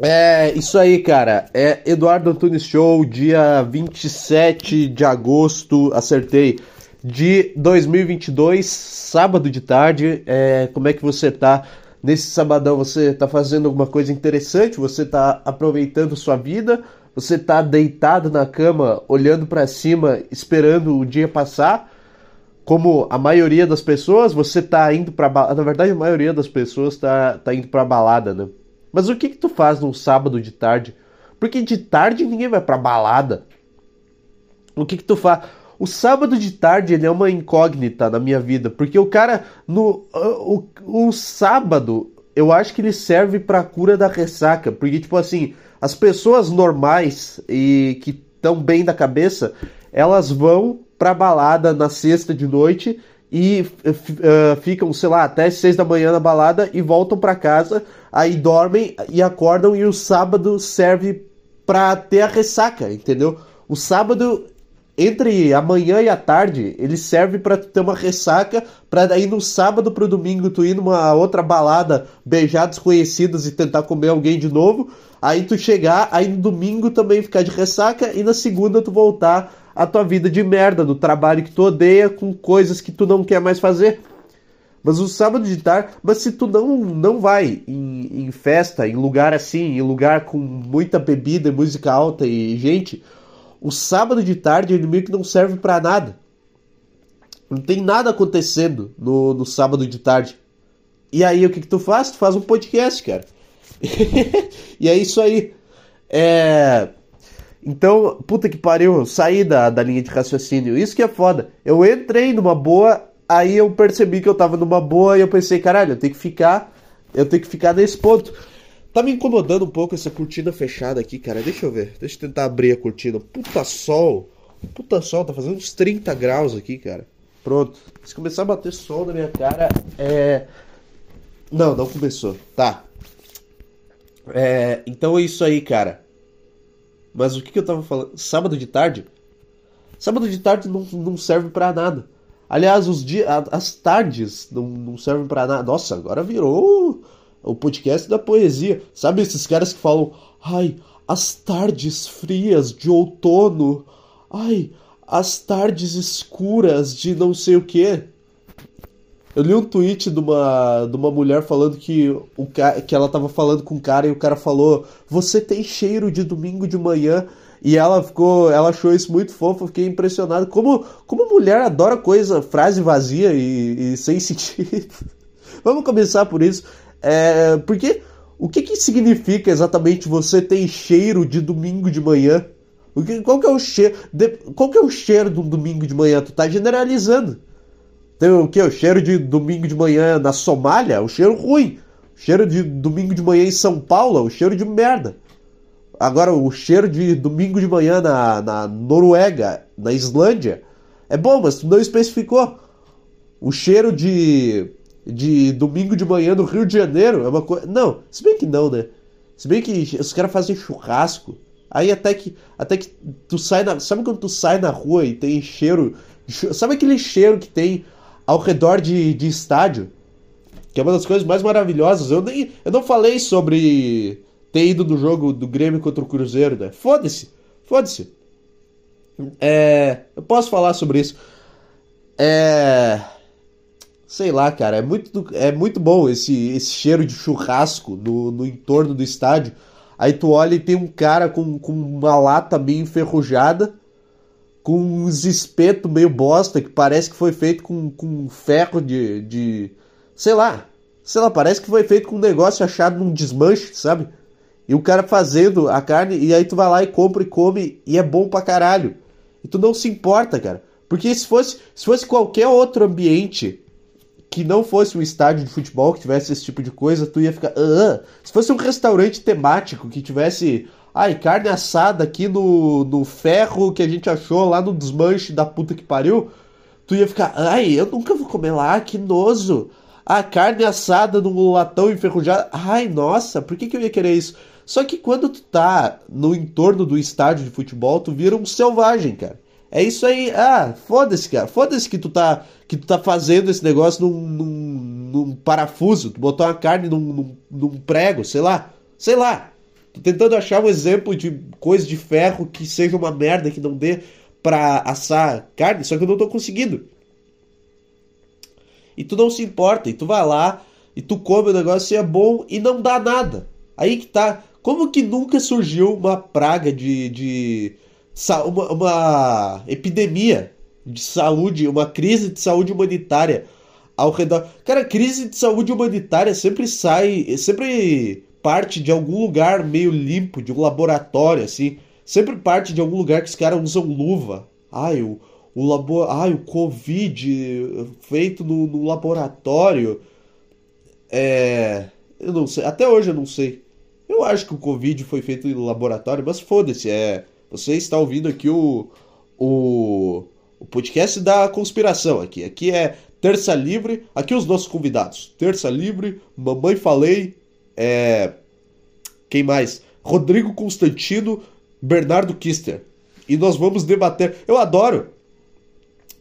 É, isso aí, cara. É Eduardo Antunes Show, dia 27 de agosto, acertei, de 2022, sábado de tarde. É, como é que você tá? Nesse sabadão você tá fazendo alguma coisa interessante? Você tá aproveitando sua vida? Você tá deitado na cama, olhando para cima, esperando o dia passar? Como a maioria das pessoas, você tá indo pra balada. Na verdade, a maioria das pessoas tá, tá indo pra balada, né? Mas o que que tu faz num sábado de tarde? Porque de tarde ninguém vai pra balada. O que que tu faz? O sábado de tarde ele é uma incógnita na minha vida, porque o cara no o, o sábado eu acho que ele serve para cura da ressaca, porque tipo assim, as pessoas normais e que estão bem da cabeça, elas vão pra balada na sexta de noite e uh, ficam, sei lá, até seis da manhã na balada e voltam para casa, aí dormem e acordam e o sábado serve para ter a ressaca, entendeu? O sábado entre a manhã e a tarde, ele serve para ter uma ressaca, para daí no sábado pro domingo tu ir numa outra balada, beijar desconhecidos e tentar comer alguém de novo, aí tu chegar, aí no domingo também ficar de ressaca e na segunda tu voltar a tua vida de merda, do trabalho que tu odeia, com coisas que tu não quer mais fazer. Mas o sábado de tarde, mas se tu não, não vai em, em festa, em lugar assim, em lugar com muita bebida e música alta e gente, o sábado de tarde ele meio que não serve para nada. Não tem nada acontecendo no, no sábado de tarde. E aí o que, que tu faz? Tu faz um podcast, cara. e é isso aí. É. Então, puta que pariu, eu saí da, da linha de raciocínio. Isso que é foda. Eu entrei numa boa, aí eu percebi que eu tava numa boa e eu pensei, caralho, eu tenho que ficar. Eu tenho que ficar nesse ponto. Tá me incomodando um pouco essa cortina fechada aqui, cara. Deixa eu ver. Deixa eu tentar abrir a cortina. Puta sol. Puta sol, tá fazendo uns 30 graus aqui, cara. Pronto. Se começar a bater sol na minha cara, é. Não, não começou. Tá. É, então é isso aí, cara. Mas o que, que eu tava falando? Sábado de tarde? Sábado de tarde não, não serve para nada. Aliás, os dias, as tardes não, não servem para nada. Nossa, agora virou o podcast da poesia. Sabe esses caras que falam, ai, as tardes frias de outono, ai, as tardes escuras de não sei o que. Eu li um tweet de uma, de uma mulher falando que, o, que ela tava falando com um cara e o cara falou: Você tem cheiro de domingo de manhã. E ela ficou, ela achou isso muito fofo, fiquei impressionado. Como, como mulher adora coisa, frase vazia e, e sem sentido. Vamos começar por isso. É, porque o que, que significa exatamente você tem cheiro de domingo de manhã? O que, qual que é o cheiro? De, qual que é o cheiro de um domingo de manhã? Tu tá generalizando. Tem o que? O cheiro de domingo de manhã na Somália? O cheiro ruim. O cheiro de domingo de manhã em São Paulo? O cheiro de merda. Agora, o cheiro de domingo de manhã na, na Noruega, na Islândia, é bom, mas tu não especificou. O cheiro de, de domingo de manhã no Rio de Janeiro é uma coisa. Não, se bem que não, né? Se bem que os caras fazem churrasco. Aí até que, até que tu sai na. Sabe quando tu sai na rua e tem cheiro. Sabe aquele cheiro que tem ao redor de, de estádio, que é uma das coisas mais maravilhosas. Eu, nem, eu não falei sobre ter ido no jogo do Grêmio contra o Cruzeiro, né? Foda-se, foda-se. É, eu posso falar sobre isso. É. Sei lá, cara, é muito, é muito bom esse, esse cheiro de churrasco no, no entorno do estádio. Aí tu olha e tem um cara com, com uma lata meio enferrujada com uns espetos meio bosta que parece que foi feito com, com ferro de, de. Sei lá. Sei lá, parece que foi feito com um negócio achado num desmanche, sabe? E o cara fazendo a carne, e aí tu vai lá e compra e come, e é bom pra caralho. E tu não se importa, cara. Porque se fosse, se fosse qualquer outro ambiente que não fosse um estádio de futebol que tivesse esse tipo de coisa, tu ia ficar. Uh, se fosse um restaurante temático que tivesse Ai, carne assada aqui no, no ferro que a gente achou lá no desmanche da puta que pariu. Tu ia ficar, ai, eu nunca vou comer lá, que nojo. A carne assada no latão enferrujado. Ai, nossa, por que, que eu ia querer isso? Só que quando tu tá no entorno do estádio de futebol, tu vira um selvagem, cara. É isso aí. Ah, foda-se, cara. Foda-se que tu tá que tu tá fazendo esse negócio num, num, num parafuso. Tu botou uma carne num, num, num prego, sei lá. Sei lá. Tô tentando achar um exemplo de coisa de ferro que seja uma merda, que não dê pra assar carne, só que eu não tô conseguindo. E tu não se importa, e tu vai lá, e tu come o negócio e é bom e não dá nada. Aí que tá. Como que nunca surgiu uma praga de. de uma, uma epidemia de saúde, uma crise de saúde humanitária ao redor. Cara, crise de saúde humanitária sempre sai, sempre parte de algum lugar meio limpo, de um laboratório, assim. Sempre parte de algum lugar que os caras usam luva. Ai, o, o labor... Ai, o Covid feito no, no laboratório. É. Eu não sei. Até hoje eu não sei. Eu acho que o Covid foi feito no laboratório, mas foda-se. É. Você está ouvindo aqui o. O. O podcast da conspiração aqui. Aqui é Terça Livre. Aqui os nossos convidados. Terça Livre, Mamãe Falei. É. Quem mais? Rodrigo Constantino, Bernardo Kister. E nós vamos debater. Eu adoro.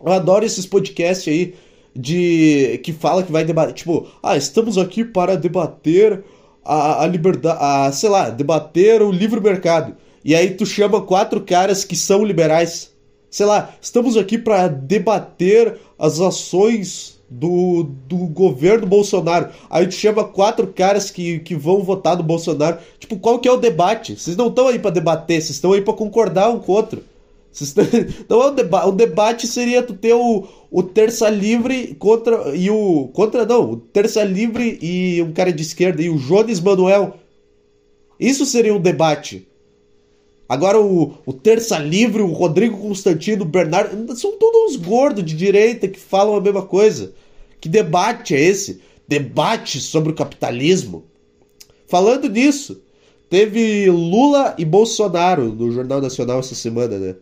Eu adoro esses podcasts aí de que fala que vai debater, tipo, ah, estamos aqui para debater a, a liberdade, a, sei lá, debater o livre mercado. E aí tu chama quatro caras que são liberais. Sei lá, estamos aqui para debater as ações do, do governo Bolsonaro. Aí tu chama quatro caras que, que vão votar no Bolsonaro. Tipo, qual que é o debate? Vocês não estão aí para debater, vocês estão aí para concordar um com o outro. Então o, deba o debate seria tu ter o, o terça livre contra. E o. Contra não, o terça livre e um cara de esquerda e o Jones Manuel. Isso seria um debate. Agora o, o Terça Livre, o Rodrigo Constantino, o Bernardo. São todos uns gordos de direita que falam a mesma coisa. Que debate é esse? Debate sobre o capitalismo. Falando nisso, teve Lula e Bolsonaro no Jornal Nacional essa semana, né?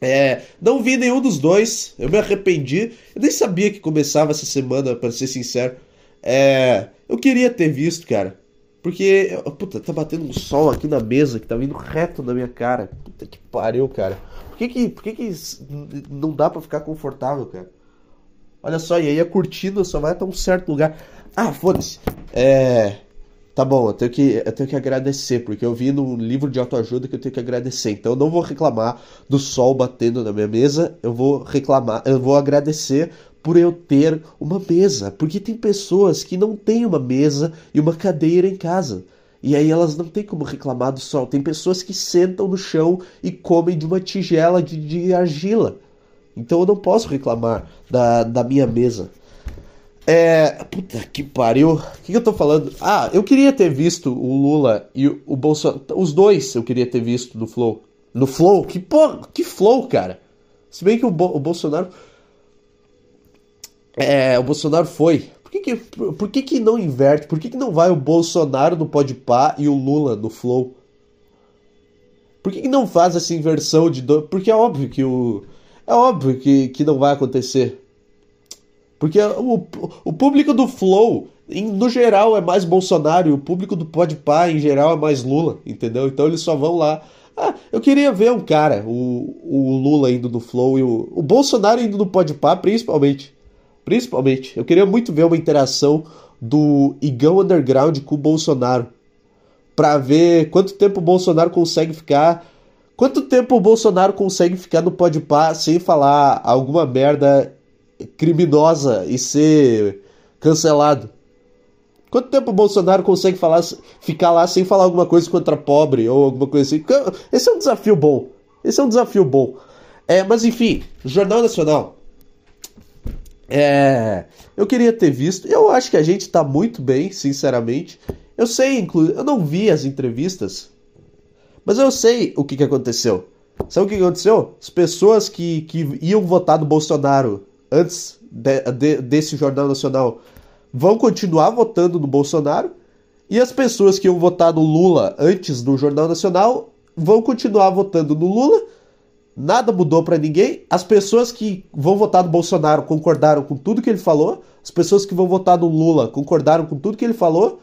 É, não vi nenhum dos dois, eu me arrependi. Eu nem sabia que começava essa semana, para ser sincero. É, eu queria ter visto, cara. Porque, puta, tá batendo um sol aqui na mesa que tá vindo reto na minha cara. Puta que pariu, cara. Por que que, por que, que não dá para ficar confortável, cara? Olha só, e aí a cortina só vai até um certo lugar. Ah, foda-se. É. Tá bom, eu tenho, que, eu tenho que agradecer, porque eu vi no livro de autoajuda que eu tenho que agradecer. Então eu não vou reclamar do sol batendo na minha mesa, eu vou reclamar, eu vou agradecer por eu ter uma mesa. Porque tem pessoas que não têm uma mesa e uma cadeira em casa. E aí elas não têm como reclamar do sol. Tem pessoas que sentam no chão e comem de uma tigela de, de argila. Então eu não posso reclamar da, da minha mesa. É. Puta que pariu. O que, que, eu tô falando? Ah, eu queria ter visto o Lula e o Bolsonaro. Os dois eu queria ter visto no Flow. No Flow? Que porra, que Flow, cara? Se bem que o, Bo o Bolsonaro. É, o Bolsonaro foi. Por que, que, por que, que não inverte? Por que, que não vai o Bolsonaro no Podpah e o Lula no Flow? Por que, que não faz essa inversão de. Do... Porque é óbvio que o. É óbvio que, que não vai acontecer. Porque o, o público do Flow, em, no geral, é mais Bolsonaro, e o público do Podpah, em geral, é mais Lula, entendeu? Então eles só vão lá. Ah, eu queria ver um cara, o, o Lula indo no Flow e o, o Bolsonaro indo no Podpah, principalmente. Principalmente. Eu queria muito ver uma interação do Igão Underground com o Bolsonaro. Pra ver quanto tempo o Bolsonaro consegue ficar. Quanto tempo o Bolsonaro consegue ficar no Podpah sem falar alguma merda criminosa e ser cancelado. Quanto tempo o Bolsonaro consegue falar, ficar lá sem falar alguma coisa contra pobre ou alguma coisa assim? Esse é um desafio bom. Esse é um desafio bom. É, mas enfim, Jornal Nacional. É, eu queria ter visto. Eu acho que a gente tá muito bem, sinceramente. Eu sei, inclusive, eu não vi as entrevistas, mas eu sei o que, que aconteceu. Sabe o que aconteceu? As pessoas que, que iam votar no Bolsonaro antes de, de, desse Jornal Nacional vão continuar votando no Bolsonaro e as pessoas que iam votar no Lula antes do Jornal Nacional vão continuar votando no Lula. Nada mudou para ninguém. As pessoas que vão votar no Bolsonaro concordaram com tudo que ele falou. As pessoas que vão votar no Lula concordaram com tudo que ele falou.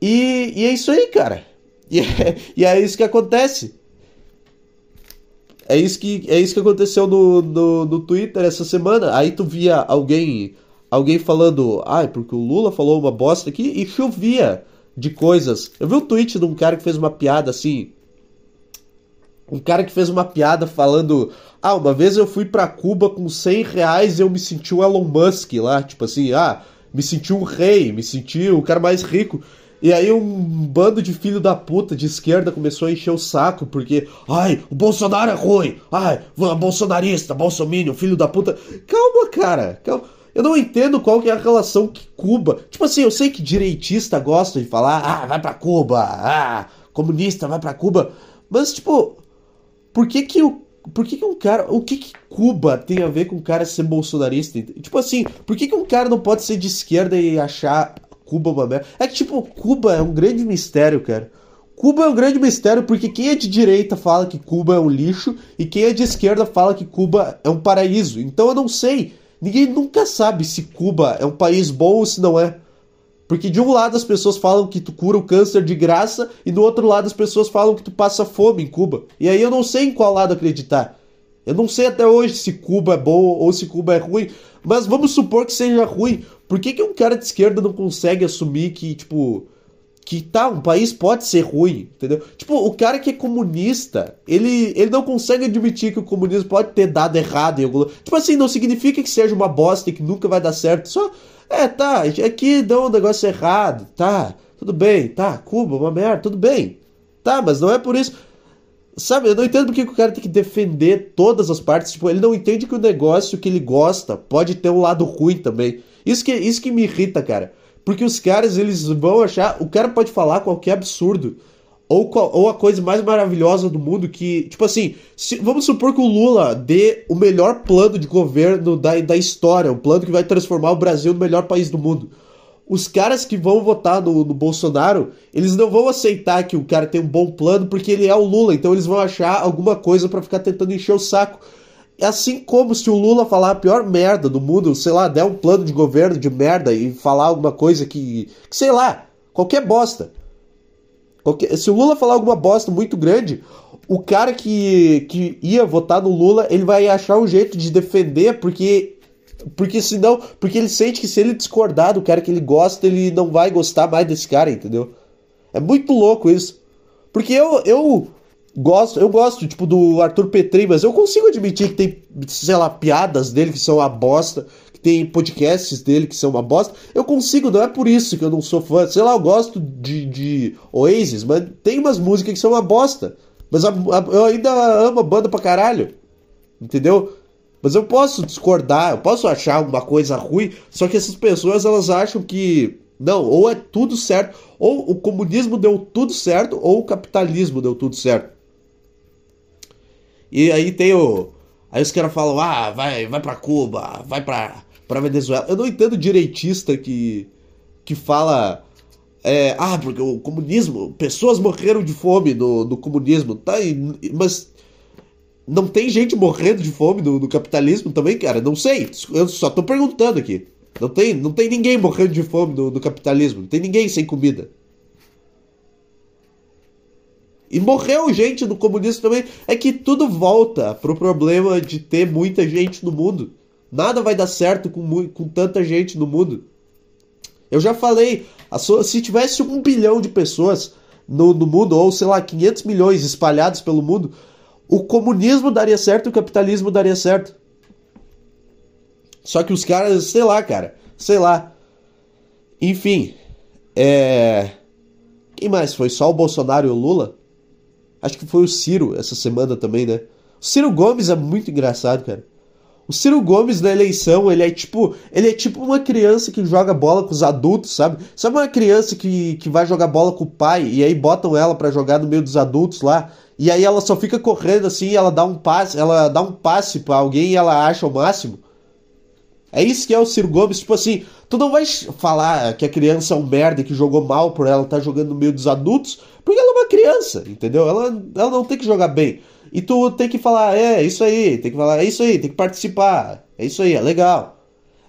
E, e é isso aí, cara. E é, e é isso que acontece. É isso que, é isso que aconteceu no, no, no Twitter essa semana. Aí tu via alguém alguém falando, ai, ah, porque o Lula falou uma bosta aqui, e chovia de coisas. Eu vi um tweet de um cara que fez uma piada assim. Um cara que fez uma piada falando: Ah, uma vez eu fui pra Cuba com 100 reais e eu me senti o Elon Musk lá. Tipo assim, ah, me senti um rei, me senti o cara mais rico. E aí um bando de filho da puta de esquerda começou a encher o saco, porque, ai, o Bolsonaro é ruim, ai, bolsonarista, bolsominion, filho da puta. Calma, cara, calma. Eu não entendo qual que é a relação que Cuba. Tipo assim, eu sei que direitista gosta de falar, ah, vai pra Cuba, ah, comunista, vai pra Cuba. Mas, tipo, por que que o. Por que, que um cara. O que, que Cuba tem a ver com um cara ser bolsonarista? Tipo assim, por que, que um cara não pode ser de esquerda e achar Cuba uma merda? É que, tipo, Cuba é um grande mistério, cara. Cuba é um grande mistério porque quem é de direita fala que Cuba é um lixo e quem é de esquerda fala que Cuba é um paraíso. Então eu não sei. Ninguém nunca sabe se Cuba é um país bom ou se não é. Porque de um lado as pessoas falam que tu cura o câncer de graça e do outro lado as pessoas falam que tu passa fome em Cuba. E aí eu não sei em qual lado acreditar. Eu não sei até hoje se Cuba é bom ou se Cuba é ruim, mas vamos supor que seja ruim. Por que, que um cara de esquerda não consegue assumir que, tipo, que tá, um país pode ser ruim, entendeu? Tipo, o cara que é comunista, ele, ele não consegue admitir que o comunismo pode ter dado errado em algum Tipo assim, não significa que seja uma bosta e que nunca vai dar certo. Só é, tá, aqui dá um negócio errado, tá, tudo bem, tá, Cuba, uma merda, tudo bem. Tá, mas não é por isso. Sabe, eu não entendo porque o cara tem que defender todas as partes. Tipo, ele não entende que o negócio que ele gosta pode ter um lado ruim também. Isso que, isso que me irrita, cara. Porque os caras, eles vão achar. O cara pode falar qualquer absurdo ou, ou a coisa mais maravilhosa do mundo que, tipo assim, se, vamos supor que o Lula dê o melhor plano de governo da, da história, um plano que vai transformar o Brasil no melhor país do mundo. Os caras que vão votar no, no Bolsonaro, eles não vão aceitar que o cara tem um bom plano porque ele é o Lula, então eles vão achar alguma coisa para ficar tentando encher o saco. Assim como se o Lula falar a pior merda do mundo, sei lá, der um plano de governo de merda e falar alguma coisa que, que sei lá, qualquer bosta Qualquer, se o Lula falar alguma bosta muito grande, o cara que, que ia votar no Lula, ele vai achar um jeito de defender, porque. Porque senão. Porque ele sente que se ele discordar do cara que ele gosta, ele não vai gostar mais desse cara, entendeu? É muito louco isso. Porque eu, eu gosto, eu gosto, tipo, do Arthur Petri, mas eu consigo admitir que tem, sei lá, piadas dele que são a bosta tem podcasts dele que são uma bosta. Eu consigo, não é por isso que eu não sou fã. Sei lá, eu gosto de, de Oasis, mas tem umas músicas que são uma bosta. Mas a, a, eu ainda amo a banda pra caralho. Entendeu? Mas eu posso discordar, eu posso achar alguma coisa ruim, só que essas pessoas elas acham que não, ou é tudo certo, ou o comunismo deu tudo certo, ou o capitalismo deu tudo certo. E aí tem o. Aí os caras falam, ah, vai, vai pra Cuba, vai pra para Venezuela. Eu não entendo direitista que, que fala. É, ah, porque o comunismo. Pessoas morreram de fome no, no comunismo. Tá, mas não tem gente morrendo de fome no, no, capitalismo também, cara? Não sei. Eu só tô perguntando aqui. Não tem, não tem ninguém morrendo de fome no, no capitalismo. Não tem ninguém sem comida. E morreu gente no comunismo também. É que tudo volta pro problema de ter muita gente no mundo. Nada vai dar certo com, com tanta gente no mundo. Eu já falei, se tivesse um bilhão de pessoas no, no mundo, ou sei lá, 500 milhões espalhados pelo mundo, o comunismo daria certo o capitalismo daria certo. Só que os caras, sei lá, cara, sei lá. Enfim, é. Quem mais foi? Só o Bolsonaro e o Lula? Acho que foi o Ciro essa semana também, né? O Ciro Gomes é muito engraçado, cara. O Ciro Gomes na eleição, ele é tipo, ele é tipo uma criança que joga bola com os adultos, sabe? Sabe uma criança que, que vai jogar bola com o pai e aí botam ela para jogar no meio dos adultos lá, e aí ela só fica correndo assim, ela dá um passe, ela dá um passe para alguém e ela acha o máximo. É isso que é o Ciro Gomes, tipo assim, tu não vai falar que a criança é um merda que jogou mal por ela estar tá jogando no meio dos adultos, porque ela é uma criança, entendeu? Ela, ela não tem que jogar bem. E tu tem que falar, é, isso aí, tem que falar, é isso aí, tem que participar. É isso aí, é legal.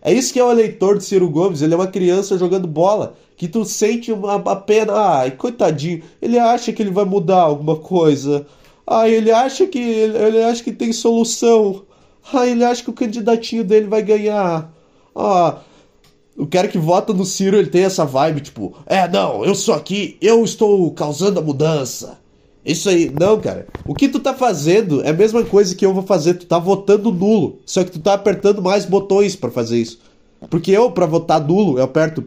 É isso que é o eleitor de Ciro Gomes, ele é uma criança jogando bola, que tu sente uma, uma pena, ai, coitadinho, ele acha que ele vai mudar alguma coisa. Ai, ele acha que ele, ele acha que tem solução. Ai, ele acha que o candidatinho dele vai ganhar. Ah, O cara que vota no Ciro, ele tem essa vibe, tipo, é, não, eu sou aqui, eu estou causando a mudança. Isso aí, não, cara. O que tu tá fazendo é a mesma coisa que eu vou fazer. Tu tá votando nulo. Só que tu tá apertando mais botões para fazer isso. Porque eu, para votar nulo, eu aperto.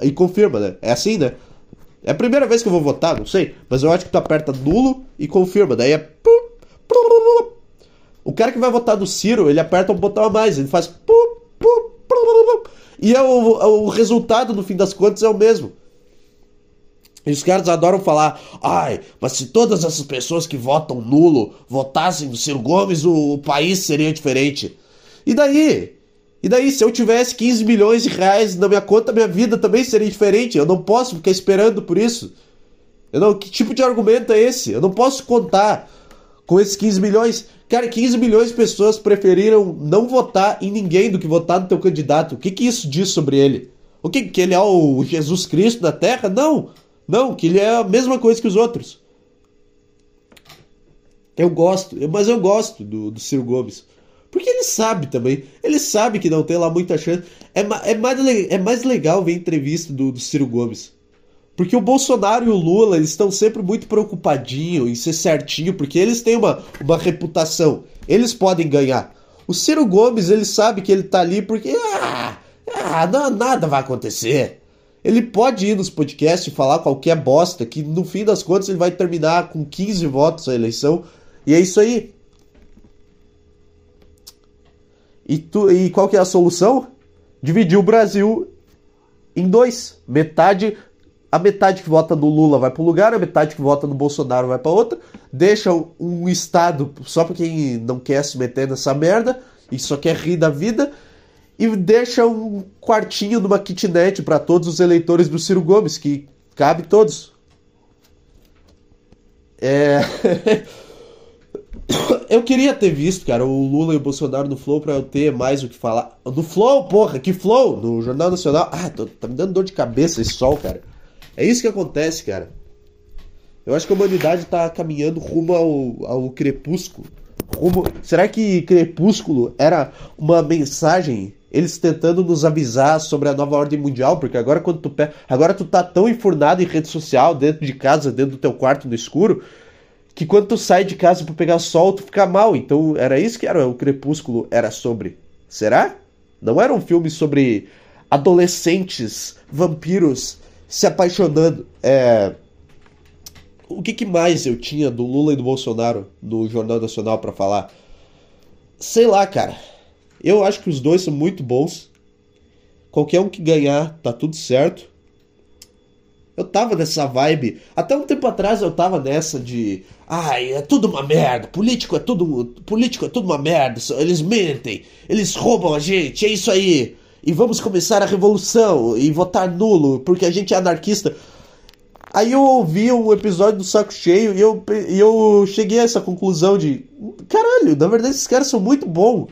E confirma, né? É assim, né? É a primeira vez que eu vou votar, não sei. Mas eu acho que tu aperta nulo e confirma. Daí é. O cara que vai votar no Ciro, ele aperta um botão a mais. Ele faz. E é o, o resultado, no fim das contas, é o mesmo. E os caras adoram falar, ai, mas se todas essas pessoas que votam nulo votassem no Ciro Gomes, o, o país seria diferente. E daí? E daí, se eu tivesse 15 milhões de reais na minha conta, minha vida também seria diferente. Eu não posso ficar esperando por isso. Eu não, que tipo de argumento é esse? Eu não posso contar com esses 15 milhões. Cara, 15 milhões de pessoas preferiram não votar em ninguém do que votar no teu candidato. O que, que isso diz sobre ele? O que, que ele é o Jesus Cristo da Terra? Não. Não, que ele é a mesma coisa que os outros. Eu gosto, mas eu gosto do, do Ciro Gomes. Porque ele sabe também. Ele sabe que não tem lá muita chance. É, é, mais, é mais legal ver entrevista do, do Ciro Gomes. Porque o Bolsonaro e o Lula eles estão sempre muito preocupadinhos em ser certinho, porque eles têm uma, uma reputação. Eles podem ganhar. O Ciro Gomes, ele sabe que ele tá ali porque. Ah, ah não, nada vai acontecer. Ele pode ir nos podcasts e falar qualquer bosta, que no fim das contas ele vai terminar com 15 votos a eleição. E é isso aí. E, tu, e qual que é a solução? Dividir o Brasil em dois. Metade, a metade que vota no Lula vai para um lugar, a metade que vota no Bolsonaro vai para outra. Deixa um estado só para quem não quer se meter nessa merda e só quer rir da vida e deixa um quartinho numa kitnet para todos os eleitores do Ciro Gomes, que cabe todos. É. eu queria ter visto, cara, o Lula e o Bolsonaro no Flow pra eu ter mais o que falar. No Flow, porra, que Flow? No Jornal Nacional. Ah, tô, tá me dando dor de cabeça esse sol, cara. É isso que acontece, cara. Eu acho que a humanidade tá caminhando rumo ao, ao crepúsculo. Rumo... Será que crepúsculo era uma mensagem eles tentando nos avisar sobre a nova ordem mundial, porque agora quando tu pe... agora tu tá tão enfurnado em rede social, dentro de casa, dentro do teu quarto no escuro, que quando tu sai de casa para pegar sol, tu fica mal. Então era isso que era o Crepúsculo era sobre. Será? Não era um filme sobre adolescentes vampiros se apaixonando. É... O que, que mais eu tinha do Lula e do Bolsonaro no Jornal Nacional para falar? Sei lá, cara. Eu acho que os dois são muito bons. Qualquer um que ganhar, tá tudo certo. Eu tava nessa vibe. Até um tempo atrás eu tava nessa de. Ai, é tudo uma merda. Político é tudo. Político é tudo uma merda. Eles mentem. Eles roubam a gente. É isso aí. E vamos começar a revolução. E votar nulo. Porque a gente é anarquista. Aí eu ouvi um episódio do Saco Cheio e eu, e eu cheguei a essa conclusão de. Caralho, na verdade esses caras são muito bons.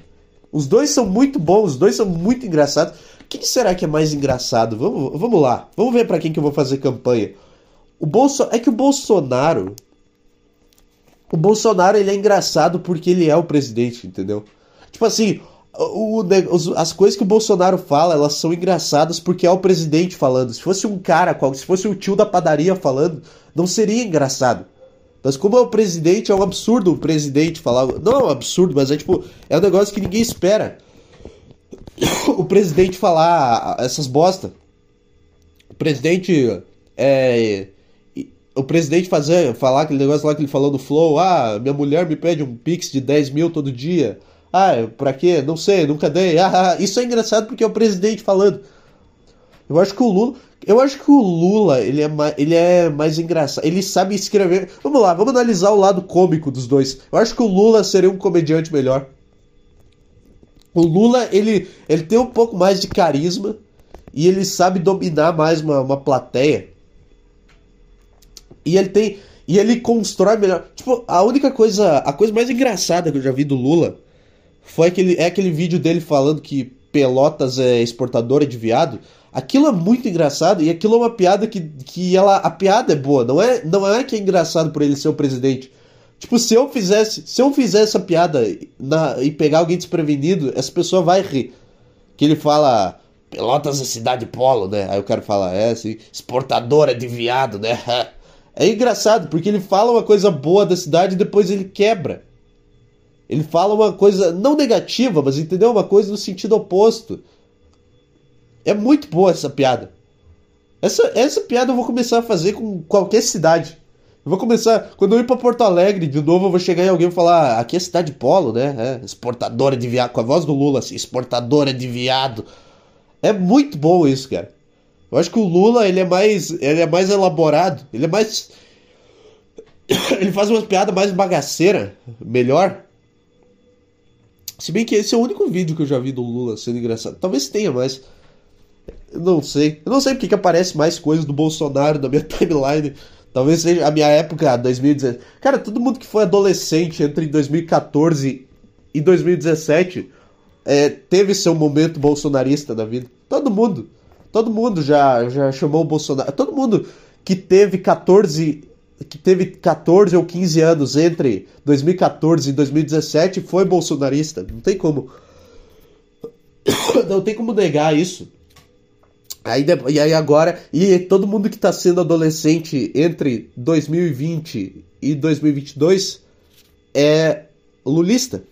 Os dois são muito bons, os dois são muito engraçados. Quem será que é mais engraçado? Vamos, vamos lá. Vamos ver para quem que eu vou fazer campanha. O Bolso... É que o Bolsonaro. O Bolsonaro ele é engraçado porque ele é o presidente, entendeu? Tipo assim, o, o, as coisas que o Bolsonaro fala, elas são engraçadas porque é o presidente falando. Se fosse um cara, se fosse o tio da padaria falando, não seria engraçado. Mas como é o presidente, é um absurdo o presidente falar. Não é um absurdo, mas é tipo. É um negócio que ninguém espera. O presidente falar essas bosta. O presidente. É. O presidente fazer, falar aquele negócio lá que ele falou no Flow. Ah, minha mulher me pede um pix de 10 mil todo dia. Ah, pra quê? Não sei, nunca dei. Ah, ah, isso é engraçado porque é o presidente falando. Eu acho que o Lula. Eu acho que o Lula, ele é, mais, ele é mais engraçado. Ele sabe escrever. Vamos lá, vamos analisar o lado cômico dos dois. Eu acho que o Lula seria um comediante melhor. O Lula, ele, ele tem um pouco mais de carisma e ele sabe dominar mais uma, uma plateia. E ele tem. E ele constrói melhor. Tipo, a única coisa. A coisa mais engraçada que eu já vi do Lula foi aquele, é aquele vídeo dele falando que Pelotas é exportadora de viado. Aquilo é muito engraçado e aquilo é uma piada que, que ela. A piada é boa, não é, não é que é engraçado por ele ser o presidente. Tipo, se eu fizesse. Se eu fizesse essa piada na, e pegar alguém desprevenido, essa pessoa vai rir. que ele fala Pelotas é cidade polo, né? Aí o cara fala, é, assim, exportadora de viado, né? É engraçado, porque ele fala uma coisa boa da cidade e depois ele quebra. Ele fala uma coisa não negativa, mas entendeu? Uma coisa no sentido oposto. É muito boa essa piada. Essa, essa piada eu vou começar a fazer com qualquer cidade. Eu vou começar. Quando eu ir pra Porto Alegre de novo, eu vou chegar em alguém e falar: ah, aqui é cidade polo, né? É, exportadora de viado. Com a voz do Lula, assim, exportadora de viado. É muito bom isso, cara. Eu acho que o Lula, ele é mais, ele é mais elaborado, ele é mais ele faz uma piada mais bagaceira, melhor. Se bem que esse é o único vídeo que eu já vi do Lula sendo engraçado. Talvez tenha, mas eu não sei. Eu não sei porque que aparece mais coisas do Bolsonaro na minha timeline. Talvez seja a minha época, 2017. Cara, todo mundo que foi adolescente entre 2014 e 2017 é, teve seu momento bolsonarista na vida. Todo mundo. Todo mundo já, já chamou o Bolsonaro. Todo mundo que teve 14 que teve 14 ou 15 anos entre 2014 e 2017 foi bolsonarista. Não tem como. Não tem como negar isso. Aí, e aí agora. E todo mundo que está sendo adolescente entre 2020 e 2022 é lulista.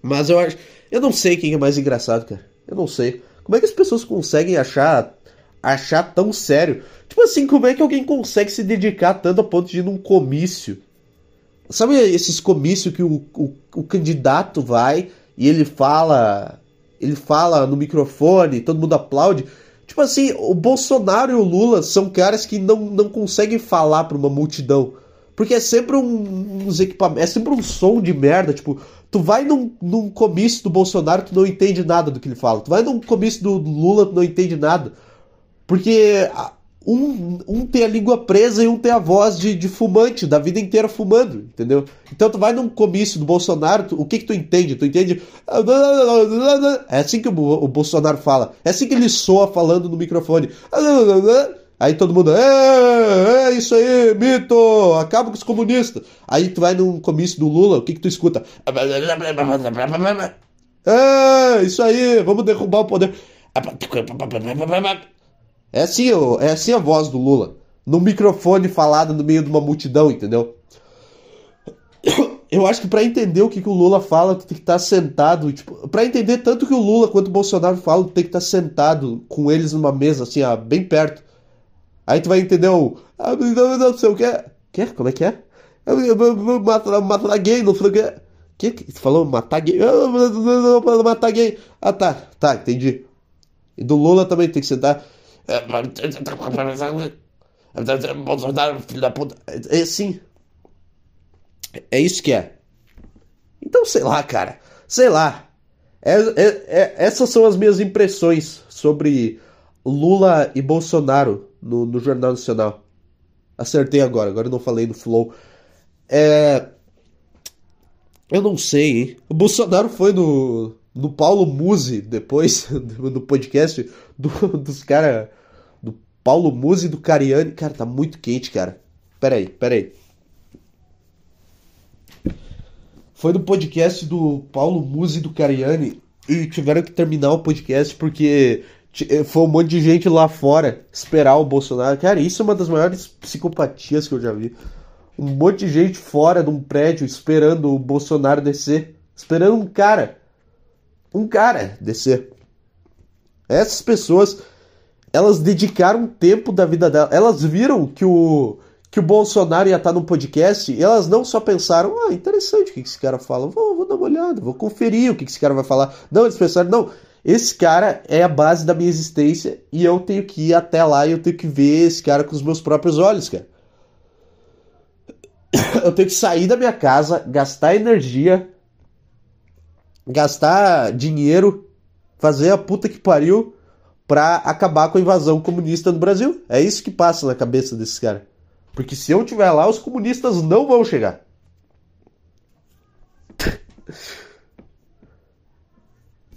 Mas eu acho. Eu não sei quem é mais engraçado, cara. Eu não sei. Como é que as pessoas conseguem achar achar tão sério? Tipo assim, como é que alguém consegue se dedicar tanto a ponto de ir num comício? Sabe esses comícios que o, o, o candidato vai e ele fala. Ele fala no microfone, todo mundo aplaude. Tipo assim, o Bolsonaro e o Lula são caras que não, não conseguem falar para uma multidão. Porque é sempre um, uns equipamentos. É sempre um som de merda. Tipo, tu vai num, num comício do Bolsonaro, tu não entende nada do que ele fala. Tu vai num comício do Lula, tu não entende nada. Porque um, um tem a língua presa e um tem a voz de, de fumante, da vida inteira fumando, entendeu? Então tu vai num comício do Bolsonaro, tu, o que que tu entende? Tu entende? É assim que o, o Bolsonaro fala. É assim que ele soa falando no microfone. Aí todo mundo, é, é isso aí, mito, acaba com os comunistas. Aí tu vai num comício do Lula, o que que tu escuta? É, isso aí, vamos derrubar o poder. É assim, é assim a voz do Lula. No microfone falado no meio de uma multidão, entendeu? Eu acho que para entender o que, que o Lula fala, tu tem que estar tá sentado. Tipo, para entender tanto que o Lula quanto o Bolsonaro falam, tu tem que estar tá sentado com eles numa mesa, assim, ó, bem perto. Aí tu vai entender o. Ah, não sei o que. Que? Como é que é? Matar, matar gay, não sei o que. Que? Tu falou matar gay? Matar gay. Ah, tá. Tá, entendi. E do Lula também tem que sentar. Bolsonaro, filho da puta. É assim. É isso que é. Então, sei lá, cara. Sei lá. É, é, é, essas são as minhas impressões sobre Lula e Bolsonaro no, no Jornal Nacional. Acertei agora, agora não falei no Flow. É. Eu não sei, hein? O Bolsonaro foi no, do Paulo Musi, depois do podcast, do, dos caras. Do Paulo Musi e do Cariani. Cara, tá muito quente, cara. Pera aí, pera aí. Foi no podcast do Paulo Musi e do Cariani. E tiveram que terminar o podcast porque eh, foi um monte de gente lá fora esperar o Bolsonaro. Cara, isso é uma das maiores psicopatias que eu já vi. Um monte de gente fora de um prédio esperando o Bolsonaro descer. Esperando um cara um cara descer. Essas pessoas, elas dedicaram tempo da vida delas. Elas viram que o que o Bolsonaro ia estar no podcast e elas não só pensaram, ah, interessante o que esse cara fala, vou, vou dar uma olhada, vou conferir o que esse cara vai falar. Não, eles pensaram, não, esse cara é a base da minha existência e eu tenho que ir até lá e eu tenho que ver esse cara com os meus próprios olhos, cara. Eu tenho que sair da minha casa, gastar energia, gastar dinheiro, fazer a puta que pariu pra acabar com a invasão comunista no Brasil. É isso que passa na cabeça desses caras. Porque se eu estiver lá, os comunistas não vão chegar.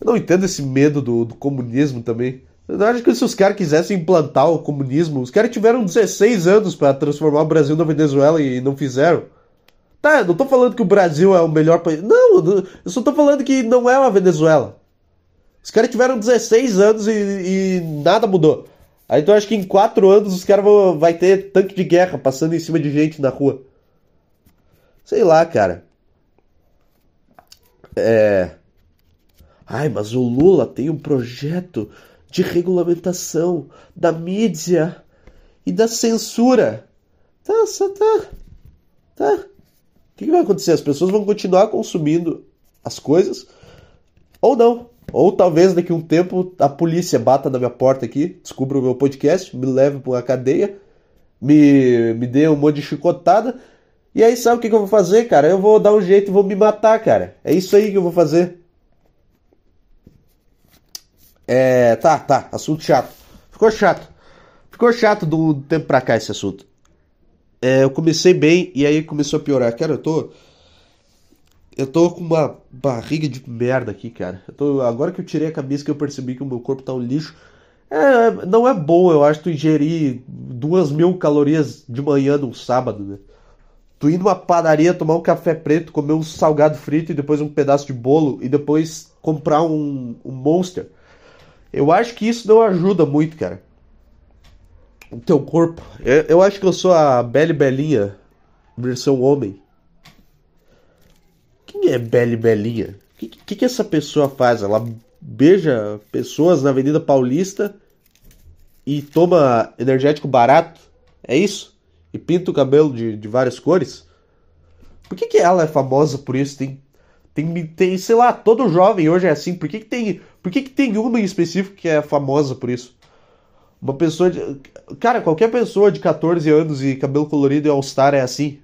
Eu não entendo esse medo do, do comunismo também. Eu acho que se os caras quisessem implantar o comunismo, os caras tiveram 16 anos para transformar o Brasil na Venezuela e não fizeram. Tá, não tô falando que o Brasil é o melhor país. Não, eu só tô falando que não é uma Venezuela. Os caras tiveram 16 anos e, e, nada mudou. Aí tu acha que em 4 anos os caras vão vai ter tanque de guerra passando em cima de gente na rua. Sei lá, cara. É. Ai, mas o Lula tem um projeto de regulamentação da mídia e da censura. Tá, tá. Tá. O que vai acontecer? As pessoas vão continuar consumindo as coisas ou não. Ou talvez daqui a um tempo a polícia bata na minha porta aqui, descubra o meu podcast, me leve para uma cadeia, me, me dê um monte de chicotada. E aí sabe o que, que eu vou fazer, cara? Eu vou dar um jeito e vou me matar, cara. É isso aí que eu vou fazer. É. Tá, tá. Assunto chato. Ficou chato. Ficou chato do tempo pra cá esse assunto. É, eu comecei bem e aí começou a piorar. Cara, eu tô. Eu tô com uma barriga de merda aqui, cara. Eu tô, agora que eu tirei a camisa que eu percebi que o meu corpo tá um lixo. É, não é bom, eu acho, tu ingerir duas mil calorias de manhã num sábado, né? Tu ir numa padaria, tomar um café preto, comer um salgado frito e depois um pedaço de bolo e depois comprar um, um Monster. Eu acho que isso não ajuda muito, cara. O teu corpo. Eu, eu acho que eu sou a Belle Belinha, versão homem. Quem é Belle Belinha? O que, que, que essa pessoa faz? Ela beija pessoas na Avenida Paulista e toma energético barato? É isso? E pinta o cabelo de, de várias cores? Por que, que ela é famosa por isso? Tem, tem, tem, sei lá, todo jovem hoje é assim. Por que, que, tem, por que, que tem uma em específico que é famosa por isso? Uma pessoa de. Cara, qualquer pessoa de 14 anos e cabelo colorido e All-Star é assim.